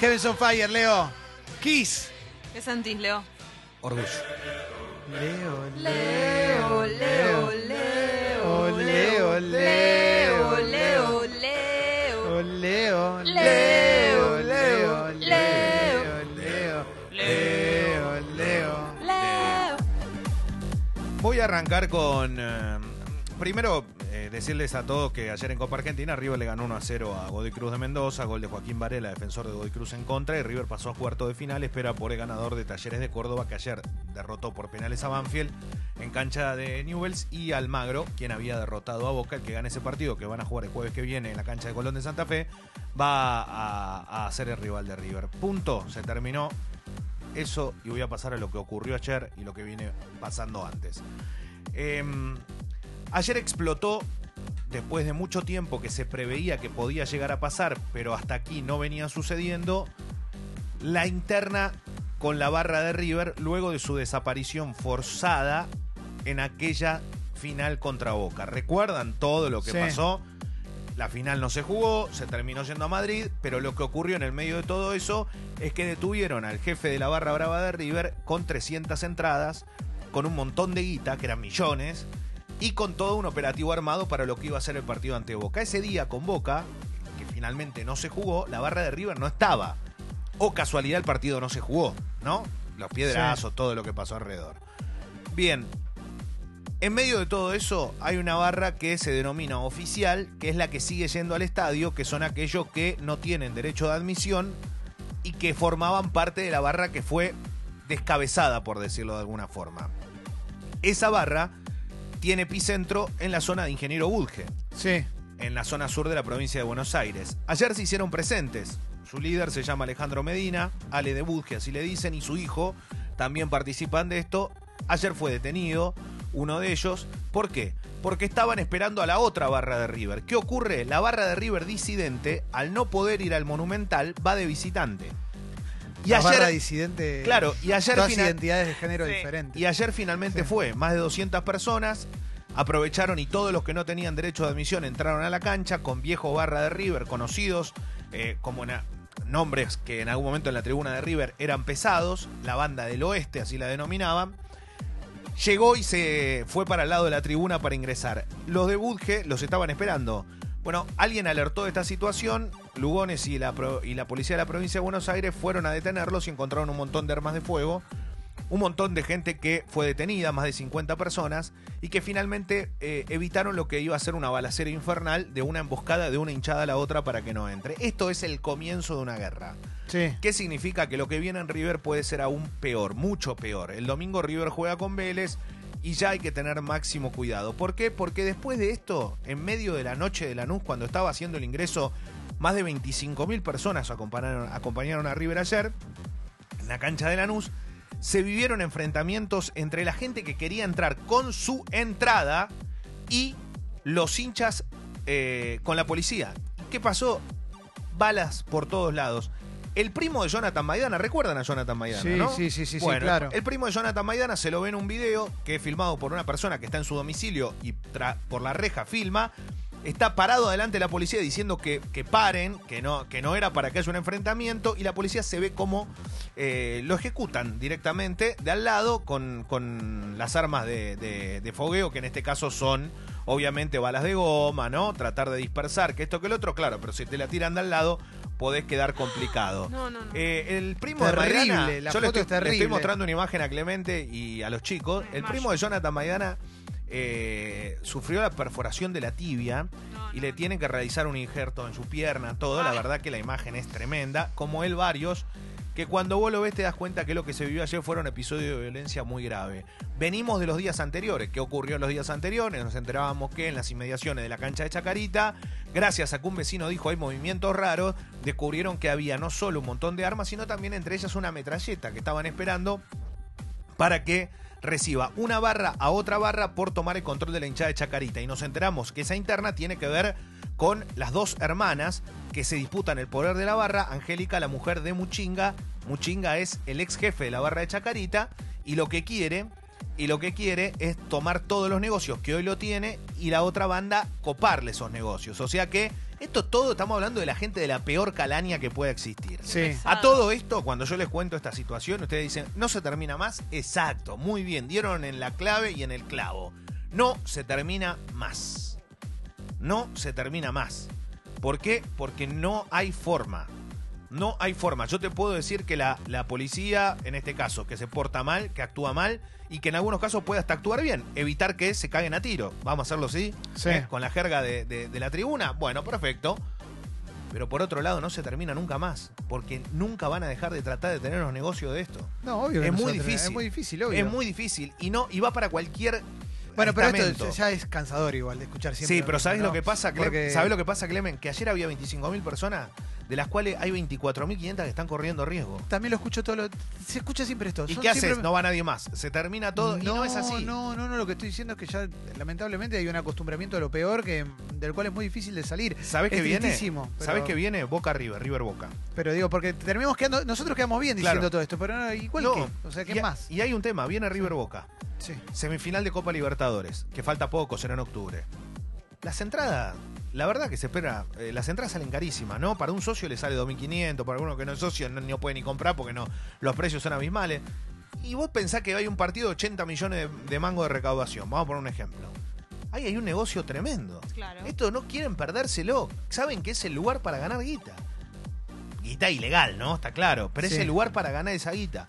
Heavens on Fire, Leo. Kiss. ¿Qué sentís, Leo? Orgullo. Leo, Leo, Leo, Leo, Leo, Leo, Leo, Leo, Leo. Oh, Leo, Leo, Leo, Leo, Leo, Leo, Leo, Leo, Leo. Leo. Voy a arrancar con. eh, primero, eh, decirles a todos que ayer en Copa Argentina River le ganó 1 a 0 a Godoy Cruz de Mendoza, gol de Joaquín Varela, defensor de Godoy Cruz en contra, y River pasó a cuarto de final, espera por el ganador de Talleres de Córdoba, que ayer derrotó por penales a Banfield en cancha de Newells, y Almagro, quien había derrotado a Boca, el que gane ese partido, que van a jugar el jueves que viene en la cancha de Colón de Santa Fe, va a, a ser el rival de River. Punto, se terminó eso y voy a pasar a lo que ocurrió ayer y lo que viene pasando antes. Em, ayer explotó, después de mucho tiempo que se preveía que podía llegar a pasar, pero hasta aquí no venía sucediendo, la interna con la barra de River luego de su desaparición forzada en aquella final contra Boca. ¿Recuerdan todo lo que Sí. pasó? La final no se jugó, se terminó yendo a Madrid, pero lo que ocurrió en el medio de todo eso es que detuvieron al jefe de la barra brava de River con 300 entradas, con un montón de guita, que eran millones, y con todo un operativo armado para lo que iba a ser el partido ante Boca. Ese día con Boca, que finalmente no se jugó, la barra de River no estaba. O casualidad el partido no se jugó, ¿no? Los piedrazos, todo lo que pasó alrededor. Bien, en medio de todo eso hay una barra que se denomina oficial, que es la que sigue yendo al estadio, que son aquellos que no tienen derecho de admisión y que formaban parte de la barra que fue descabezada, por decirlo de alguna forma. Esa barra tiene epicentro en la zona de Ingeniero Budge, Sí. en la zona sur de la provincia de Buenos Aires. Ayer se hicieron presentes. Su líder se llama Alejandro Medina, Ale de Budge, así le dicen, y su hijo también participan de esto. Ayer fue detenido uno de ellos. ¿Por qué? Porque estaban esperando a la otra barra de River. ¿Qué ocurre? La barra de River disidente, al no poder ir al Monumental, va de visitante. Y la ayer, barra disidente. Claro, y ayer Todas final- identidades de género Sí. diferentes. y ayer finalmente Sí. fue, más de 200 personas aprovecharon y todos los que no tenían derecho de admisión entraron a la cancha con viejo barra de River, conocidos eh, como na- nombres que en algún momento en la tribuna de River eran pesados, la banda del oeste, así la denominaban. Llegó y se fue para el lado de la tribuna para ingresar. Los de Budge los estaban esperando. Bueno, alguien alertó de esta situación. Lugones y la, pro- y la policía de la provincia de Buenos Aires fueron a detenerlos y encontraron un montón de armas de fuego. Un montón de gente que fue detenida, más de 50 personas, y que finalmente eh, evitaron lo que iba a ser una balacera infernal de una emboscada de una hinchada a la otra para que no entre. Esto es el comienzo de una guerra. Sí. ¿Qué significa? Que lo que viene en River puede ser aún peor, mucho peor. El domingo River juega con Vélez y ya hay que tener máximo cuidado. ¿Por qué? Porque después de esto, en medio de la noche de Lanús, cuando estaba haciendo el ingreso, más de 25.000 personas acompañaron, acompañaron a River ayer en la cancha de Lanús. Se vivieron enfrentamientos entre la gente que quería entrar con su entrada y los hinchas eh, con la policía. ¿Qué pasó? Balas por todos lados. El primo de Jonathan Maidana, ¿recuerdan a Jonathan Maidana? Sí, no? sí, sí, sí, sí, claro. El primo de Jonathan Maidana se lo ve en un video que es filmado por una persona que está en su domicilio y por la reja filma. Está parado delante de la policía diciendo que, que paren, que no, que no era para que haya un enfrentamiento, y la policía se ve como eh, lo ejecutan directamente de al lado con, con las armas de, de- de fogueo, que en este caso son obviamente balas de goma, ¿no? Tratar de dispersar, que esto que el otro, claro, pero si te la tiran de al lado, podés quedar complicado. No, no, no. Eh, el primo Terrible, de Maidana, la yo le foto estoy, es le estoy terrible. mostrando una imagen a Clemente y a los chicos. El primo de Jonathan Maidana eh, sufrió la perforación de la tibia No, y le tienen que realizar un injerto en su pierna, todo. La verdad que la imagen es tremenda. Como él, varios. Que cuando vos lo ves te das cuenta que lo que se vivió ayer fueron episodios de violencia muy grave. Venimos de los días anteriores. ¿Qué ocurrió en los días anteriores? Nos enterábamos que en las inmediaciones de la cancha de Chacarita, gracias a que un vecino dijo hay movimientos raros, descubrieron que había no solo un montón de armas, sino también entre ellas una metralleta que estaban esperando para que reciba una barra a otra barra por tomar el control de la hinchada de Chacarita. Y nos enteramos que esa interna tiene que ver con las dos hermanas que se disputan el poder de la barra. Angélica, la mujer de Muchinga. Muchinga es el ex jefe de la barra de Chacarita. Y lo que quiere, y lo que quiere es tomar todos los negocios que hoy lo tiene y la otra banda coparle esos negocios. O sea que Esto todo estamos hablando de la gente de la peor calaña que pueda existir. Sí. A todo esto, cuando yo les cuento esta situación, ustedes dicen, no se termina más. Exacto, muy bien, dieron en la clave y en el clavo. No se termina más. No se termina más. ¿Por qué? Porque no hay forma. No hay forma. Yo te puedo decir que la, la policía, en este caso, que se porta mal, que actúa mal y que en algunos casos puede hasta actuar bien. Evitar que se caguen a tiro. Vamos a hacerlo así. Sí. ¿eh? Con la jerga de, de- de la tribuna. Bueno, perfecto. Pero por otro lado, no se termina nunca más. Porque nunca van a dejar de tratar de tener los negocios de esto. No, obvio Es no muy difícil. Es muy difícil, obvio. Es muy difícil. Y no, y va para cualquier. Bueno, pero esto ya es cansador igual de escuchar siempre. Sí, pero ¿sabes ¿no? lo que pasa, Clem? Porque- ¿Sabes lo que pasa, Clemen? Que ayer había 25.000 personas, de las cuales hay 24.500 que están corriendo riesgo. También lo escucho todo lo... Se escucha siempre esto. ¿Y Son qué haces? siempre- No va nadie más. Se termina todo y no es así. No, no, no, lo que estoy diciendo es que ya lamentablemente hay un acostumbramiento a lo peor que del cual es muy difícil de salir. ¿Sabes Es qué viene? pero- ¿Sabes qué viene? Boca River, River Boca. Pero digo, porque terminamos quedando, nosotros quedamos bien diciendo Claro. todo esto, pero no, igual No, que, o sea, ¿qué y, más? Y hay un tema, viene River Boca. Sí. Semifinal de Copa Libertadores, que falta poco, será en octubre. Las entradas, la verdad que se espera, eh, las entradas salen carísimas, ¿no? Para un socio le sale 2.500, para alguno que no es socio no, no puede ni comprar porque no, los precios son abismales. Y vos pensás que hay un partido de 80 millones de, de mango de recaudación, vamos a poner un ejemplo. Ahí hay un negocio tremendo. Claro. Esto no quieren perdérselo, saben que es el lugar para ganar guita. Guita ilegal, ¿no? Está claro, pero es el lugar para ganar esa guita.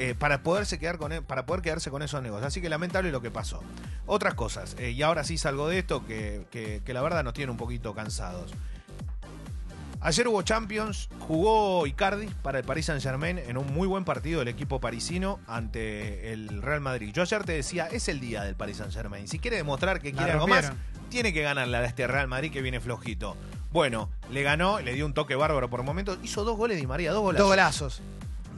Eh, para poderse quedar con e- para poder quedarse con esos negocios. Así que lamentable lo que pasó. Otras cosas, eh, y ahora sí salgo de esto que, que- que la verdad nos tiene un poquito cansados. Ayer hubo Champions, jugó Icardi para el Paris Saint Germain en un muy buen partido del equipo parisino ante el Real Madrid. Yo ayer te decía, es el día del Paris Saint Germain. Si quiere demostrar que quiere algo más, tiene que ganarle a este Real Madrid que viene flojito. Bueno, le ganó, le dio un toque bárbaro por momentos, hizo dos goles Di María, dos golazos. Dos golazos.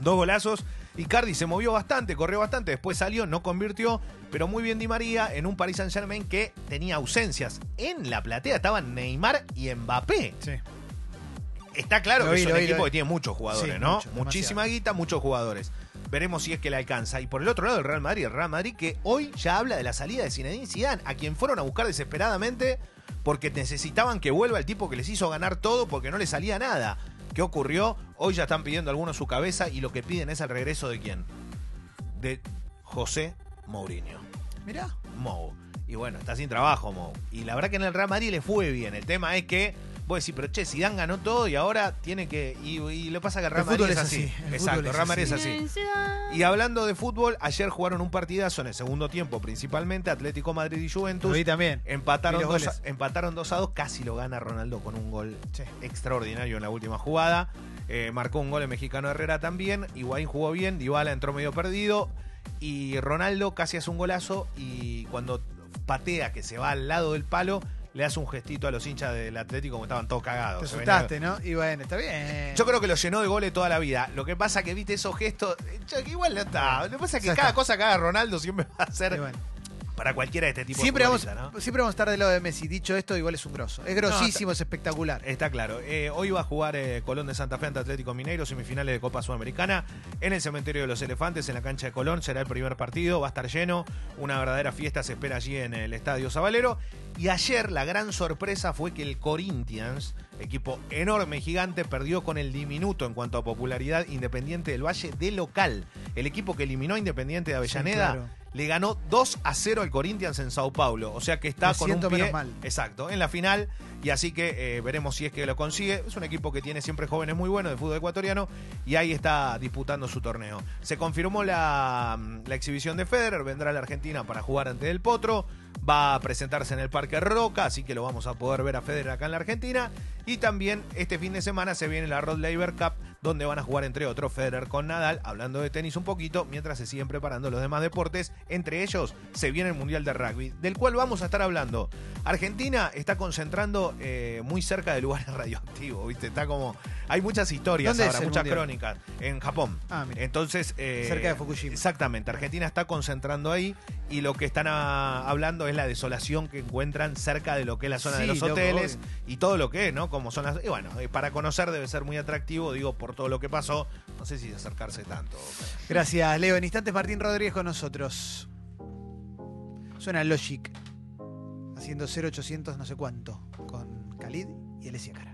Dos golazos. Icardi se movió bastante, corrió bastante, después salió, no convirtió, pero muy bien Di María en un Paris Saint Germain que tenía ausencias. En la platea estaban Neymar y Mbappé. Sí. Está claro Lo que vi, es un vi, equipo que tiene muchos jugadores, Sí, ¿no? mucho, Muchísima demasiado. guita, muchos jugadores. Veremos si es que le alcanza. Y por el otro lado, el Real Madrid. El Real Madrid que hoy ya habla de la salida de Zinedine Zidane, a quien fueron a buscar desesperadamente porque necesitaban que vuelva el tipo que les hizo ganar todo porque no le salía nada. ¿Qué ocurrió? Hoy ya están pidiendo algunos su cabeza y lo que piden es el regreso de quién? De José Mourinho. Mirá. Mou. Y bueno, está sin trabajo Mou. Y la verdad que en el Real Madrid le fue bien. El tema es que, vos decís, pero che, Zidane ganó todo y ahora tiene que... Y, y lo pasa que el Real Madrid es es así. Exacto, Real Madrid es así. Y hablando de fútbol, ayer jugaron un partidazo en el segundo tiempo, principalmente Atlético Madrid y Lo Juventus. vi también. Empataron dos, a, empataron 2 a 2, casi lo gana Ronaldo con un gol Sí. extraordinario en la última jugada. Eh, marcó un gol el mexicano Herrera también. Higuaín jugó bien, Dybala entró medio perdido. Y Ronaldo casi hace un golazo y cuando patea que se va al lado del palo, le hace un gestito a los hinchas del Atlético como estaban todos cagados. Te venía- asustaste, ¿no? Y bueno, está bien. Yo creo que lo llenó de goles toda la vida. Lo que pasa que viste esos gestos, eh, que igual no está. Lo que pasa es que cada cosa que haga Ronaldo siempre va a ser bueno. para cualquiera de este tipo Siempre de vamos, ¿no? siempre vamos a estar del lado de Messi. Dicho esto, igual es un grosso. Es grosísimo, es espectacular. Está claro. Eh, hoy va a jugar eh, Colón de Santa Fe ante Atlético Mineiro, semifinales de Copa Sudamericana, en el Cementerio de los Elefantes, en la cancha de Colón. Será el primer partido, va a estar lleno. Una verdadera fiesta se espera allí en el Estadio Zabalero. Y ayer la gran sorpresa fue que el Corinthians, equipo enorme gigante, perdió con el diminuto en cuanto a popularidad Independiente del Valle de local. El equipo que eliminó a Independiente de Avellaneda claro. Le ganó 2 a 0 al Corinthians en Sao Paulo. O sea que está Me con un pie menos mal. Exacto, en la final. Y así que eh, veremos si es que lo consigue. Es un equipo que tiene siempre jóvenes muy buenos de fútbol ecuatoriano y ahí está disputando su torneo. Se confirmó la, mm, la exhibición de Federer, vendrá a la Argentina para jugar ante el Potro. Va a presentarse en el Parque Roca, así que lo vamos a poder ver a Federer acá en la Argentina. Y también este fin de semana se viene la Rod Laver Cup, donde van a jugar entre otros Federer con Nadal, hablando de tenis un poquito, mientras se siguen preparando los demás deportes. Entre ellos se viene el Mundial de Rugby, del cual vamos a estar hablando. Argentina está concentrando eh, muy cerca de lugares radioactivos, ¿viste? Está como. Hay muchas historias ¿Dónde ahora, muchas Mundial? crónicas. En Japón. Ah, mira. Entonces. eh, Cerca de Fukushima. Exactamente. Argentina está concentrando ahí y lo que están ah, hablando es la desolación que encuentran cerca de lo que es la zona de los hoteles y todo lo que es, ¿no? Como son las. Y bueno, eh, para conocer debe ser muy atractivo, digo, todo lo que pasó. No sé si acercarse tanto. Gracias, Leo. En instantes, Martín Rodríguez con nosotros. Suena Logic. Haciendo 0800 no sé cuánto. Con Khalid y Alessia Cara.